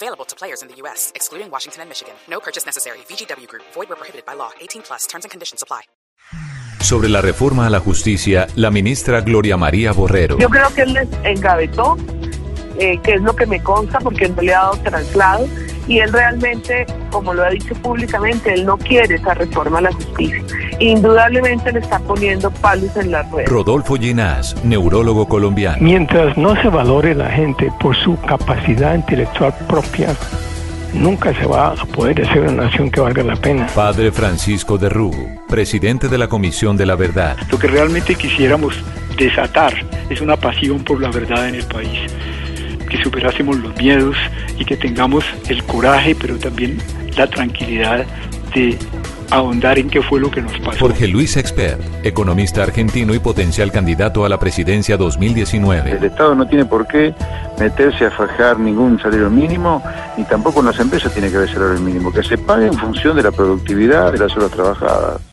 Available to players in the U.S., excluding Washington and Michigan. No purchase necessary. VGW Group. Void where prohibited by law. 18 plus. Terms and conditions apply. Sobre la reforma a la justicia, la ministra Gloria María Borrero. Yo creo que él les engavetó, eh, que es lo que me consta porque no le ha dado traslado y él realmente, como lo ha dicho públicamente, él no quiere esa reforma a la justicia. Indudablemente le está poniendo palos en la rueda. Rodolfo Ginás, neurólogo colombiano. Mientras no se valore la gente por su capacidad intelectual propia, nunca se va a poder hacer una nación que valga la pena. Padre Francisco de Rugo, presidente de la Comisión de la Verdad. Lo que realmente quisiéramos desatar es una pasión por la verdad en el país que superásemos los miedos y que tengamos el coraje, pero también la tranquilidad de ahondar en qué fue lo que nos pasó. Jorge Luis Expert, economista argentino y potencial candidato a la presidencia 2019. El Estado no tiene por qué meterse a fajar ningún salario mínimo, ni tampoco en las empresas tiene que haber salario mínimo, que se pague en función de la productividad de las horas trabajadas.